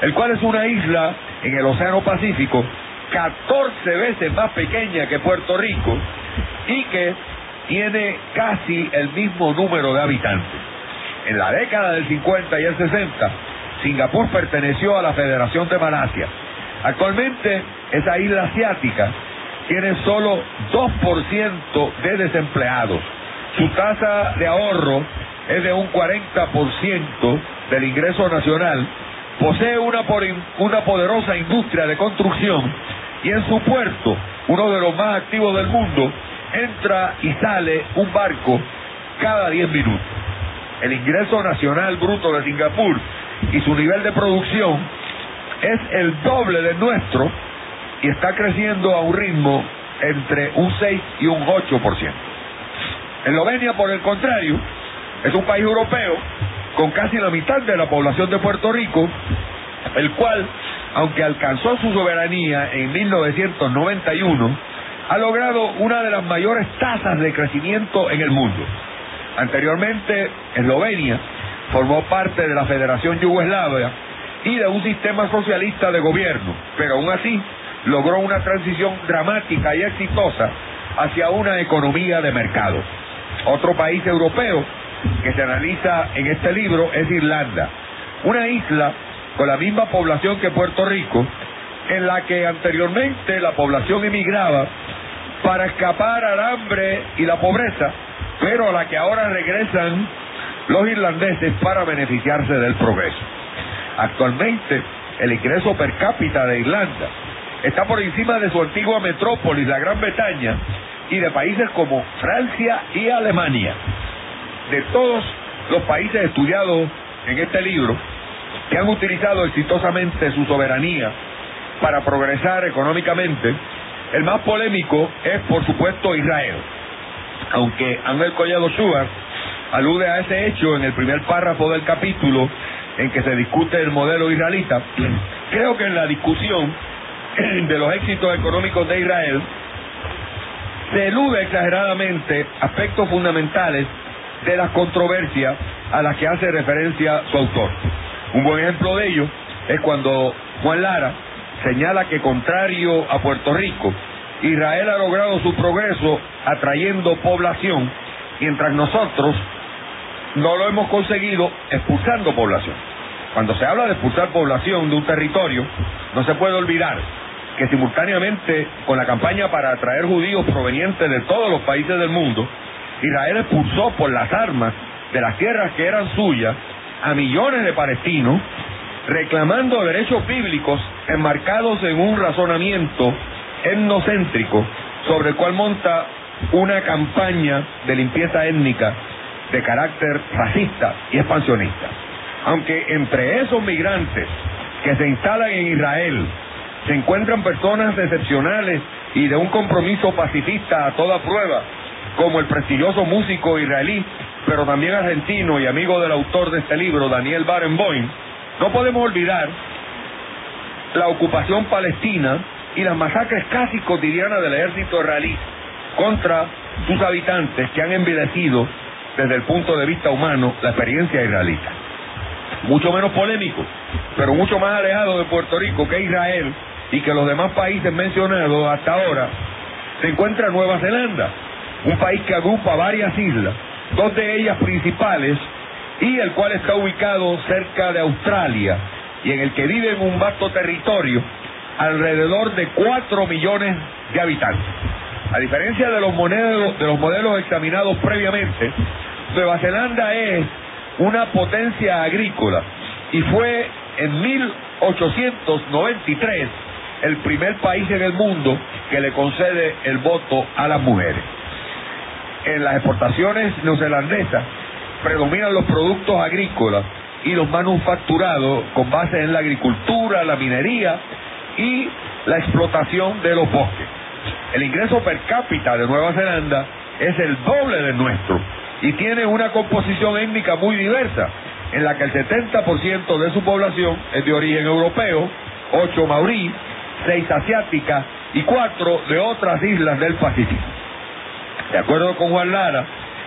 el cual es una isla en el Océano Pacífico 14 veces más pequeña que Puerto Rico y que tiene casi el mismo número de habitantes. En la década del 50 y el 60, Singapur perteneció a la Federación de Malasia. Actualmente, esa isla asiática tiene solo 2% de desempleados. Su tasa de ahorro es de un 40% del ingreso nacional. Posee una, una poderosa industria de construcción y en su puerto, uno de los más activos del mundo, entra y sale un barco cada 10 minutos. El ingreso nacional bruto de Singapur y su nivel de producción es el doble del nuestro y está creciendo a un ritmo entre un 6 y un 8%. Eslovenia, por el contrario, es un país europeo con casi la mitad de la población de Puerto Rico, el cual, aunque alcanzó su soberanía en 1991, ha logrado una de las mayores tasas de crecimiento en el mundo. Anteriormente, Eslovenia formó parte de la Federación Yugoslavia y de un sistema socialista de gobierno, pero aún así logró una transición dramática y exitosa hacia una economía de mercado. Otro país europeo que se analiza en este libro es Irlanda, una isla con la misma población que Puerto Rico, en la que anteriormente la población emigraba para escapar al hambre y la pobreza, pero a la que ahora regresan los irlandeses para beneficiarse del progreso. Actualmente, el ingreso per cápita de Irlanda está por encima de su antigua metrópolis, la Gran Bretaña, y de países como Francia y Alemania. De todos los países estudiados en este libro, que han utilizado exitosamente su soberanía para progresar económicamente, el más polémico es, por supuesto, Israel. Aunque Ángel Collado Schubert alude a ese hecho en el primer párrafo del capítulo en que se discute el modelo israelita, creo que en la discusión de los éxitos económicos de Israel se elude exageradamente aspectos fundamentales de las controversias a las que hace referencia su autor. Un buen ejemplo de ello es cuando Juan Lara señala que contrario a Puerto Rico, Israel ha logrado su progreso atrayendo población, mientras nosotros no lo hemos conseguido expulsando población. Cuando se habla de expulsar población de un territorio, no se puede olvidar que simultáneamente con la campaña para atraer judíos provenientes de todos los países del mundo, Israel expulsó por las armas de las tierras que eran suyas a millones de palestinos reclamando derechos bíblicos enmarcados en un razonamiento etnocéntrico sobre el cual monta una campaña de limpieza étnica de carácter racista y expansionista. Aunque entre esos migrantes que se instalan en Israel se encuentran personas excepcionales y de un compromiso pacifista a toda prueba, como el prestigioso músico israelí, pero también argentino y amigo del autor de este libro, Daniel Barenboim, no podemos olvidar la ocupación palestina y las masacres casi cotidianas del ejército israelí contra sus habitantes que han envilecido desde el punto de vista humano la experiencia israelita. Mucho menos polémico, pero mucho más alejado de Puerto Rico que Israel y que los demás países mencionados hasta ahora, se encuentra Nueva Zelanda, un país que agrupa varias islas, dos de ellas principales y el cual está ubicado cerca de Australia y en el que vive en un vasto territorio alrededor de 4 millones de habitantes. A diferencia de los, modelos, de los modelos examinados previamente, Nueva Zelanda es una potencia agrícola y fue en 1893 el primer país en el mundo que le concede el voto a las mujeres. En las exportaciones neozelandesas predominan los productos agrícolas y los manufacturados con base en la agricultura, la minería y la explotación de los bosques. El ingreso per cápita de Nueva Zelanda es el doble del nuestro y tiene una composición étnica muy diversa, en la que el 70% de su población es de origen europeo, 8 maurí, 6 asiáticas y 4 de otras islas del Pacífico. De acuerdo con Juan Lara,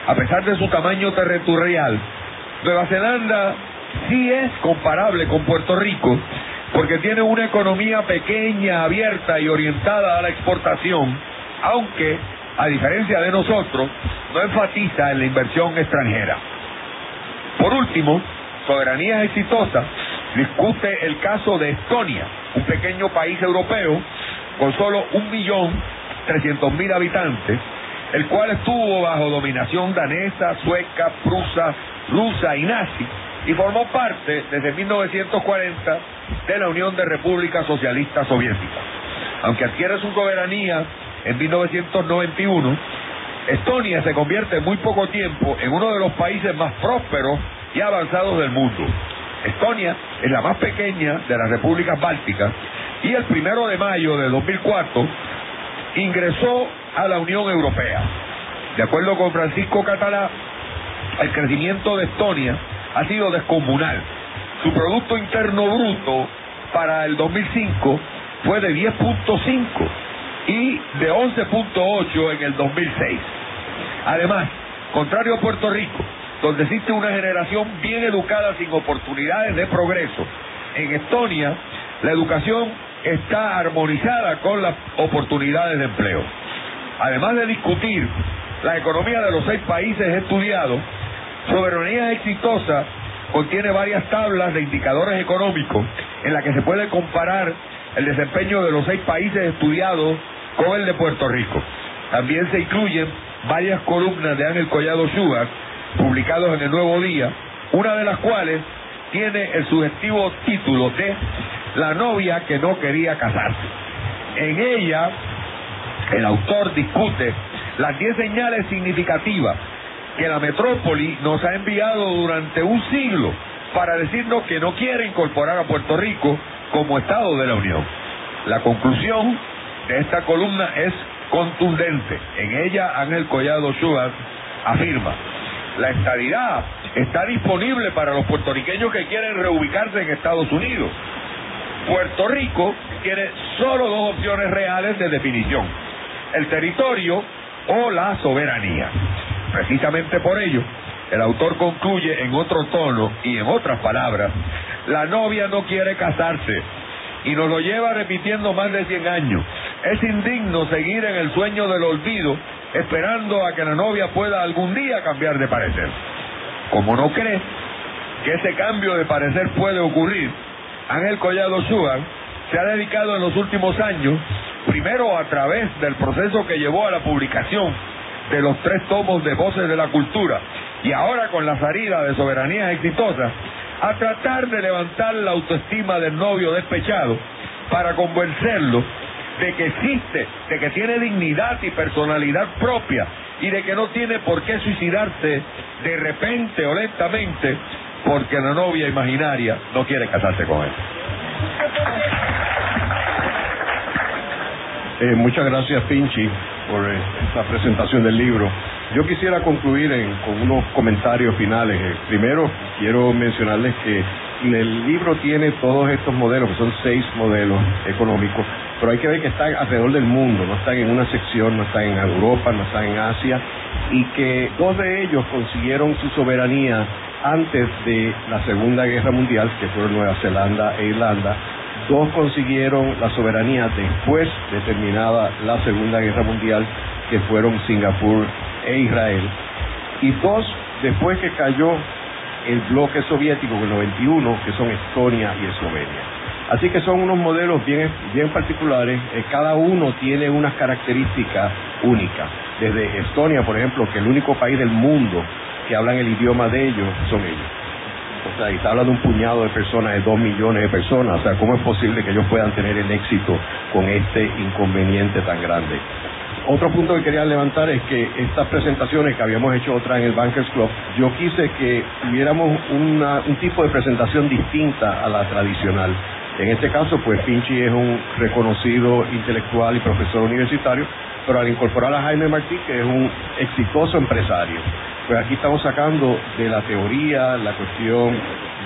a pesar de su tamaño territorial, Nueva Zelanda sí es comparable con Puerto Rico porque tiene una economía pequeña, abierta y orientada a la exportación, aunque, a diferencia de nosotros, no enfatiza en la inversión extranjera. Por último, Soberanía Exitosa discute el caso de Estonia, un pequeño país europeo con solo un millón trescientos mil habitantes, el cual estuvo bajo dominación danesa, sueca, prusa, rusa y nazi, y formó parte desde 1940 de la Unión de Repúblicas Socialistas Soviéticas. Aunque adquiere su soberanía en 1991, Estonia se convierte en muy poco tiempo en uno de los países más prósperos y avanzados del mundo. Estonia es la más pequeña de las repúblicas bálticas y el primero de mayo de 2004 ingresó a la Unión Europea. De acuerdo con Francisco Catalá, el crecimiento de Estonia ha sido descomunal. Su Producto Interno Bruto para el 2005 fue de 10.5 y de 11.8 en el 2006. Además, contrario a Puerto Rico, donde existe una generación bien educada sin oportunidades de progreso, en Estonia la educación está armonizada con las oportunidades de empleo. Además de discutir la economía de los seis países estudiados, Soberanía Exitosa contiene varias tablas de indicadores económicos en las que se puede comparar el desempeño de los seis países estudiados con el de Puerto Rico. También se incluyen varias columnas de Ángel Collado Sugar publicados en el Nuevo Día, una de las cuales tiene el sugestivo título de La novia que no quería casarse. En ella, el autor discute las 10 señales significativas que la metrópoli nos ha enviado durante un siglo para decirnos que no quiere incorporar a Puerto Rico como Estado de la Unión. La conclusión de esta columna es contundente. En ella Ángel Collado Schubert afirma, la estadidad está disponible para los puertorriqueños que quieren reubicarse en Estados Unidos. Puerto Rico tiene solo dos opciones reales de definición, el territorio o la soberanía. Precisamente por ello, el autor concluye en otro tono y en otras palabras, la novia no quiere casarse y nos lo lleva repitiendo más de 100 años. Es indigno seguir en el sueño del olvido esperando a que la novia pueda algún día cambiar de parecer. Como no cree que ese cambio de parecer puede ocurrir, Ángel Collado Sugar se ha dedicado en los últimos años, primero a través del proceso que llevó a la publicación de los tres tomos de Voces de la Cultura y ahora con la salida de Soberanía Exitosa, a tratar de levantar la autoestima del novio despechado para convencerlo de que existe, de que tiene dignidad y personalidad propia y de que no tiene por qué suicidarse de repente o lentamente porque la novia imaginaria no quiere casarse con él. Eh, muchas gracias, Pinchi, por eh, la presentación del libro. Yo quisiera concluir con unos comentarios finales. Eh, primero, quiero mencionarles que el libro tiene todos estos modelos, que son seis modelos económicos, pero hay que ver que están alrededor del mundo, no están en una sección, no están en Europa, no están en Asia, y que dos de ellos consiguieron su soberanía antes de la Segunda Guerra Mundial, que fueron Nueva Zelanda e Irlanda, dos consiguieron la soberanía después de terminada la Segunda Guerra Mundial, que fueron Singapur e Israel, y dos después que cayó el bloque soviético en el 91, que son Estonia y Eslovenia. Así que son unos modelos bien, bien particulares, eh, cada uno tiene unas características únicas. Desde Estonia, por ejemplo, que el único país del mundo que hablan el idioma de ellos son ellos. O sea, y está hablando un puñado de personas, de dos millones de personas. O sea, ¿cómo es posible que ellos puedan tener el éxito con este inconveniente tan grande? Otro punto que quería levantar es que estas presentaciones que habíamos hecho otra en el Bankers Club, yo quise que tuviéramos un tipo de presentación distinta a la tradicional. En este caso, pues Pinchi es un reconocido intelectual y profesor universitario, pero al incorporar a Jaime Martí, que es un exitoso empresario, pues aquí estamos sacando de la teoría la cuestión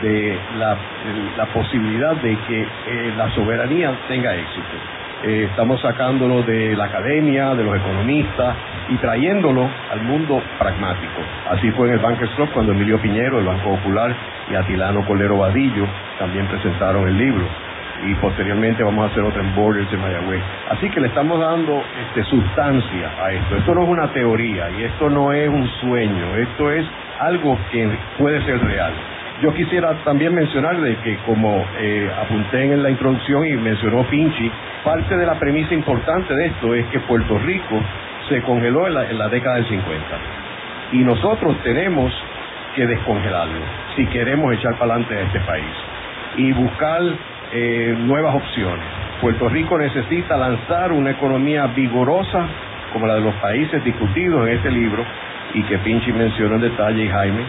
de la, posibilidad de que eh, la soberanía tenga éxito. Eh, estamos sacándolo de la academia, de los economistas y trayéndolo al mundo pragmático. Así fue en el Bankers Club cuando Emilio Piñero, el Banco Popular, y Atilano Colero Vadillo también presentaron el libro. Y posteriormente vamos a hacer otra en Borders de Mayagüez. Así que le estamos dando este, sustancia a esto. Esto no es una teoría y esto no es un sueño. Esto es algo que puede ser real. Yo quisiera también mencionar de que como eh, apunté en la introducción y mencionó Pinchi, parte de la premisa importante de esto es que Puerto Rico se congeló en la, década del 50 y nosotros tenemos que descongelarlo si queremos echar para adelante a este país y buscar eh, nuevas opciones. Puerto Rico necesita lanzar una economía vigorosa como la de los países discutidos en este libro y que Pinchi mencionó en detalle y Jaime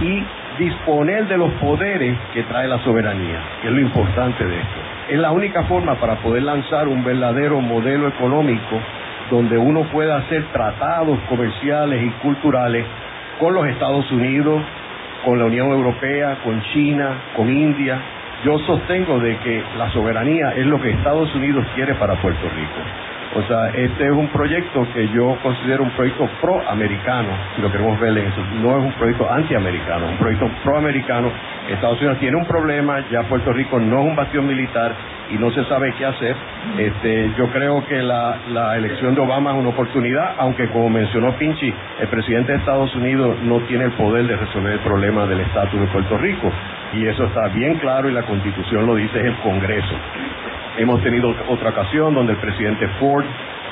y disponer de los poderes que trae la soberanía, que es lo importante de esto. Es la única forma para poder lanzar un verdadero modelo económico donde uno pueda hacer tratados comerciales y culturales con los Estados Unidos, con la Unión Europea, con China, con India. Yo sostengo de que la soberanía es lo que Estados Unidos quiere para Puerto Rico. O sea, este es un proyecto que yo considero un proyecto proamericano, si lo queremos ver en eso. No es un proyecto antiamericano, es un proyecto proamericano. Estados Unidos tiene un problema, ya Puerto Rico no es un bastión militar y no se sabe qué hacer. Este, yo creo que la, la elección de Obama es una oportunidad, aunque como mencionó Pinchi, el presidente de Estados Unidos no tiene el poder de resolver el problema del estatus de Puerto Rico. Y eso está bien claro y la constitución lo dice, es el Congreso. Hemos tenido otra ocasión donde el presidente Ford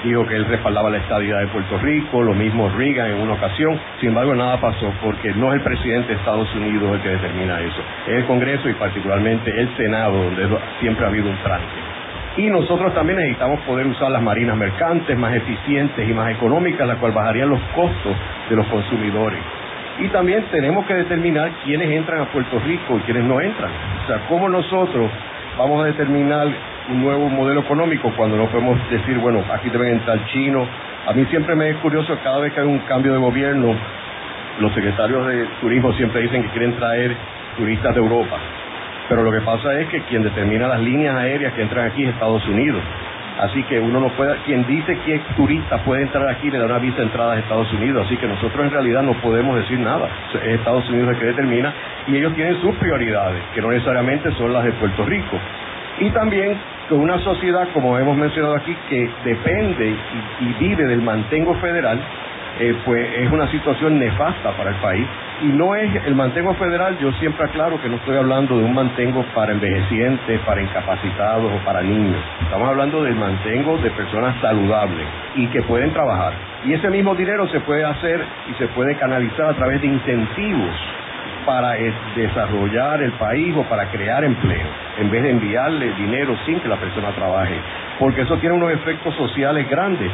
dijo que él respaldaba la estabilidad de Puerto Rico, lo mismo Reagan en una ocasión. Sin embargo, nada pasó porque no es el presidente de Estados Unidos el que determina eso, es el Congreso y particularmente el Senado, donde siempre ha habido un tranque. Y nosotros también necesitamos poder usar las marinas mercantes más eficientes y más económicas, la cual bajarían los costos de los consumidores. Y también tenemos que determinar quiénes entran a Puerto Rico y quiénes no entran. O sea, cómo nosotros vamos a determinar un nuevo modelo económico cuando no podemos decir, bueno, aquí deben entrar chinos. A mí siempre me es curioso, cada vez que hay un cambio de gobierno, los secretarios de turismo siempre dicen que quieren traer turistas de Europa. Pero lo que pasa es que quien determina las líneas aéreas que entran aquí es Estados Unidos. Así que uno no puede, quien dice que turista puede entrar aquí le da una visa de entrada a Estados Unidos. Así que nosotros en realidad no podemos decir nada. Es Estados Unidos el que determina y ellos tienen sus prioridades, que no necesariamente son las de Puerto Rico. Y también con una sociedad, como hemos mencionado aquí, que depende y, vive del mantengo federal, eh, pues es una situación nefasta para el país. Y no es el mantengo federal, yo siempre aclaro que no estoy hablando de un mantengo para envejecientes, para incapacitados o para niños. Estamos hablando del mantengo de personas saludables y que pueden trabajar. Y ese mismo dinero se puede hacer y se puede canalizar a través de incentivos para eh, desarrollar el país o para crear empleo, en vez de enviarle dinero sin que la persona trabaje, porque eso tiene unos efectos sociales grandes.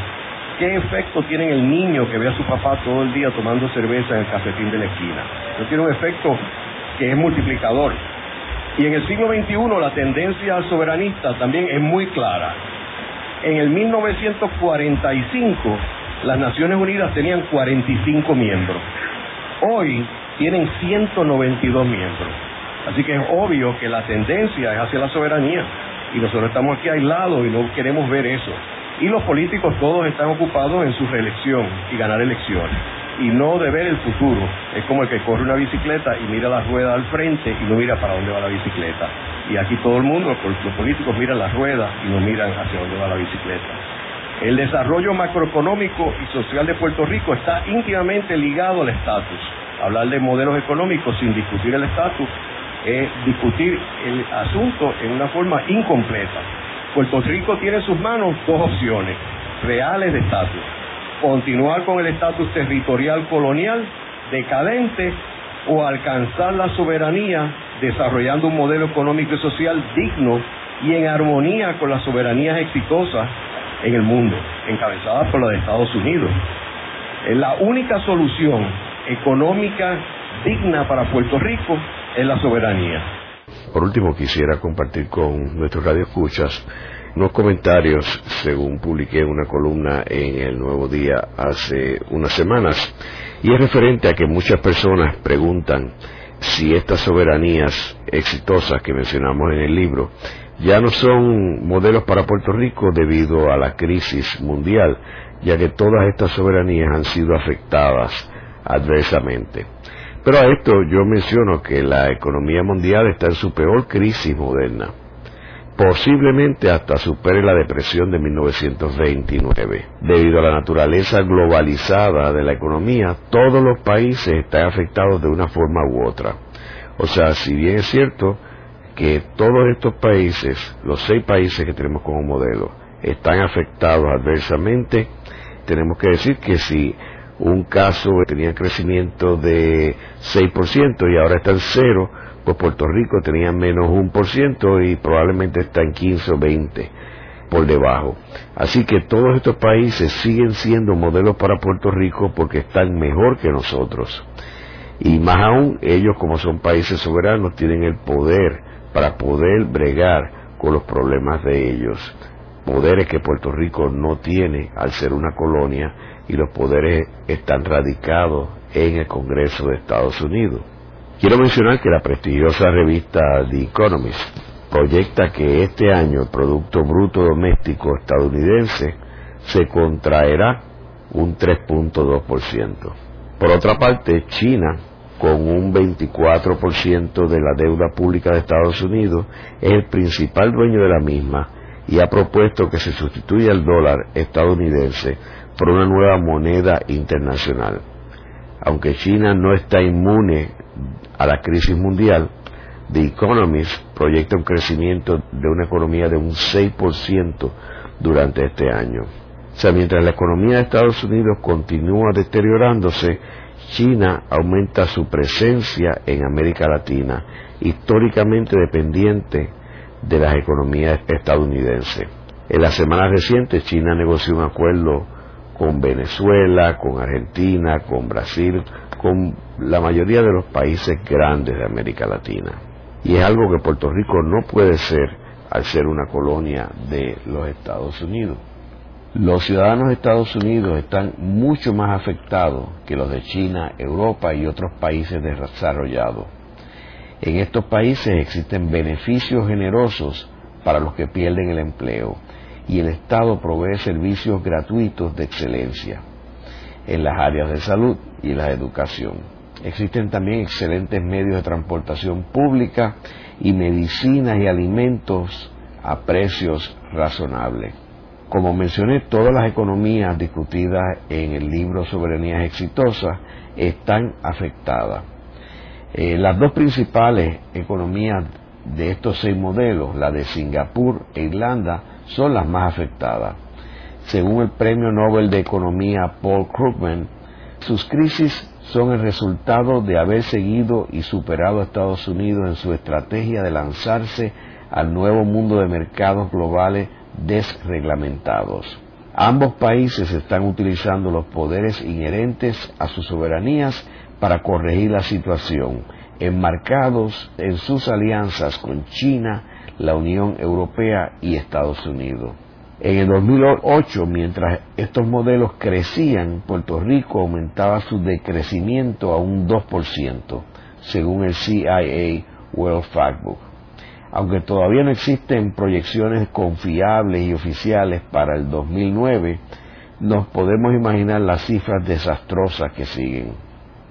¿Qué efecto tiene en el niño que ve a su papá todo el día tomando cerveza en el cafetín de la esquina? Eso tiene un efecto que es multiplicador. Y en el siglo XXI la tendencia soberanista también es muy clara. En el 1945 las Naciones Unidas tenían 45 miembros. Hoy tienen 192 miembros. Así que es obvio que la tendencia es hacia la soberanía. Y nosotros estamos aquí aislados y no queremos ver eso. Y los políticos todos están ocupados en su reelección y ganar elecciones. Y no de ver el futuro. Es como el que corre una bicicleta y mira la rueda al frente y no mira para dónde va la bicicleta. Y aquí todo el mundo, los políticos miran la rueda y no miran hacia dónde va la bicicleta. El desarrollo macroeconómico y social de Puerto Rico está íntimamente ligado al estatus. Hablar de modelos económicos sin discutir el estatus es discutir el asunto en una forma incompleta. Puerto Rico tiene en sus manos dos opciones reales de estatus. Continuar con el estatus territorial colonial decadente o alcanzar la soberanía desarrollando un modelo económico y social digno y en armonía con las soberanías exitosas en el mundo, encabezadas por la de Estados Unidos. La única solución económica digna para Puerto Rico es la soberanía. Por último, quisiera compartir con nuestros radioescuchas unos comentarios, según publiqué una columna en el Nuevo Día hace unas semanas, y es referente a que muchas personas preguntan si estas soberanías exitosas que mencionamos en el libro ya no son modelos para Puerto Rico debido a la crisis mundial, ya que todas estas soberanías han sido afectadas adversamente. Pero a esto yo menciono que la economía mundial está en su peor crisis moderna. Posiblemente hasta supere la depresión de 1929. Debido a la naturaleza globalizada de la economía, todos los países están afectados de una forma u otra. O sea, si bien es cierto que todos estos países, los seis países que tenemos como modelo, están afectados adversamente, tenemos que decir que si un caso tenía crecimiento de 6% y ahora está en cero, pues Puerto Rico tenía menos un por ciento y probablemente está en 15 o 20 por debajo. Así que todos estos países siguen siendo modelos para Puerto Rico porque están mejor que nosotros. Y más aún, ellos como son países soberanos tienen el poder para poder bregar con los problemas de ellos. Poderes que Puerto Rico no tiene al ser una colonia y los poderes están radicados en el Congreso de Estados Unidos. Quiero mencionar que la prestigiosa revista The Economist proyecta que este año el Producto Bruto Doméstico estadounidense se contraerá un 3.2%. Por otra parte, China, con un 24% de la deuda pública de Estados Unidos, es el principal dueño de la misma y ha propuesto que se sustituya el dólar estadounidense por una nueva moneda internacional. Aunque China no está inmune a la crisis mundial, The Economist proyecta un crecimiento de una economía de un 6% durante este año. O sea, mientras la economía de Estados Unidos continúa deteriorándose, China aumenta su presencia en América Latina, históricamente dependiente de las economías estadounidenses. En las semanas recientes, China negoció un acuerdo con Venezuela, con Argentina, con Brasil, con la mayoría de los países grandes de América Latina. Y es algo que Puerto Rico no puede ser al ser una colonia de los Estados Unidos. Los ciudadanos de Estados Unidos están mucho más afectados que los de China, Europa y otros países desarrollados. En estos países existen beneficios generosos para los que pierden el empleo y el Estado provee servicios gratuitos de excelencia en las áreas de salud y la educación. Existen también excelentes medios de transportación pública y medicinas y alimentos a precios razonables. Como mencioné, todas las economías discutidas en el libro Soberanías Exitosas están afectadas. Eh, las dos principales economías de estos seis modelos, la de Singapur e Irlanda, son las más afectadas. Según el Premio Nobel de Economía Paul Krugman, sus crisis son el resultado de haber seguido y superado a Estados Unidos en su estrategia de lanzarse al nuevo mundo de mercados globales desreglamentados. Ambos países están utilizando los poderes inherentes a sus soberanías para corregir la situación, enmarcados en sus alianzas con China, la Unión Europea y Estados Unidos. En el 2008, mientras estos modelos crecían, Puerto Rico aumentaba su decrecimiento a un 2%, según el CIA World Factbook. Aunque todavía no existen proyecciones confiables y oficiales para el 2009, nos podemos imaginar las cifras desastrosas que siguen.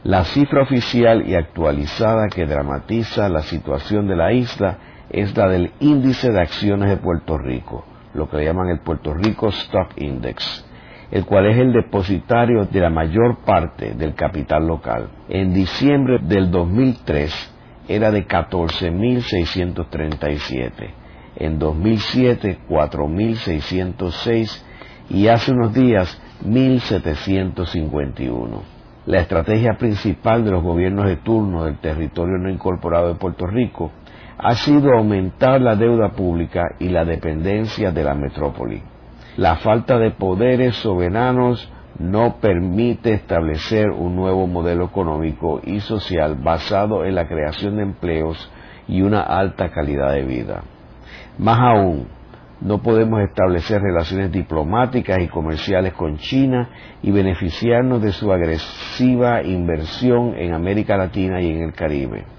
La cifra oficial y actualizada que dramatiza la situación de la isla es la del índice de acciones de Puerto Rico, lo que llaman el Puerto Rico Stock Index, el cual es el depositario de la mayor parte del capital local. En diciembre del 2003 era de 14.637, en 2007 4.606 y hace unos días 1.751. La estrategia principal de los gobiernos de turno del territorio no incorporado de Puerto Rico ha sido aumentar la deuda pública y la dependencia de la metrópoli. La falta de poderes soberanos no permite establecer un nuevo modelo económico y social basado en la creación de empleos y una alta calidad de vida. Más aún, no podemos establecer relaciones diplomáticas y comerciales con China y beneficiarnos de su agresiva inversión en América Latina y en el Caribe.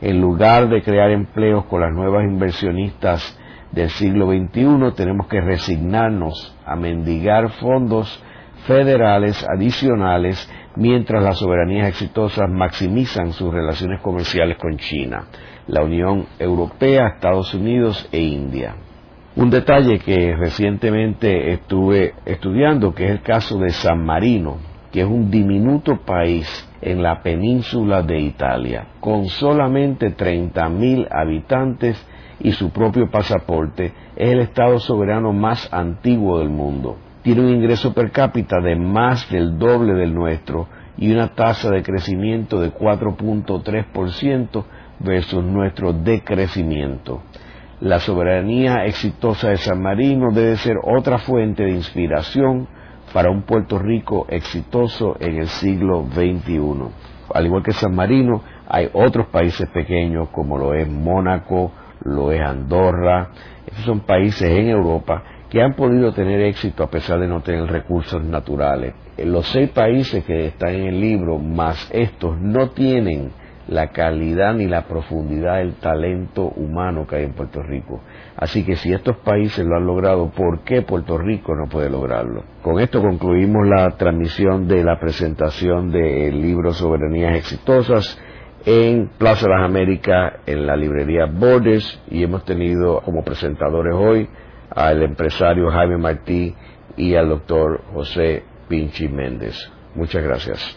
En lugar de crear empleos con las nuevas inversionistas del siglo XXI, tenemos que resignarnos a mendigar fondos federales adicionales mientras las soberanías exitosas maximizan sus relaciones comerciales con China, la Unión Europea, Estados Unidos e India. Un detalle que recientemente estuve estudiando, que es el caso de San Marino, que es un diminuto país en la península de Italia, con solamente 30.000 habitantes y su propio pasaporte, es el Estado soberano más antiguo del mundo. Tiene un ingreso per cápita de más del doble del nuestro y una tasa de crecimiento de 4.3% versus nuestro decrecimiento. La soberanía exitosa de San Marino debe ser otra fuente de inspiración para un Puerto Rico exitoso en el siglo XXI. Al igual que San Marino, hay otros países pequeños como lo es Mónaco, lo es Andorra. Estos son países en Europa que han podido tener éxito a pesar de no tener recursos naturales. Los seis países que están en el libro, más estos, no tienen la calidad ni la profundidad del talento humano que hay en Puerto Rico. Así que si estos países lo han logrado, ¿por qué Puerto Rico no puede lograrlo? Con esto concluimos la transmisión de la presentación del libro Soberanías Exitosas en Plaza de las Américas, en la librería Borders, y hemos tenido como presentadores hoy al empresario Jaime Martí y al doctor José Pinchi Méndez. Muchas gracias.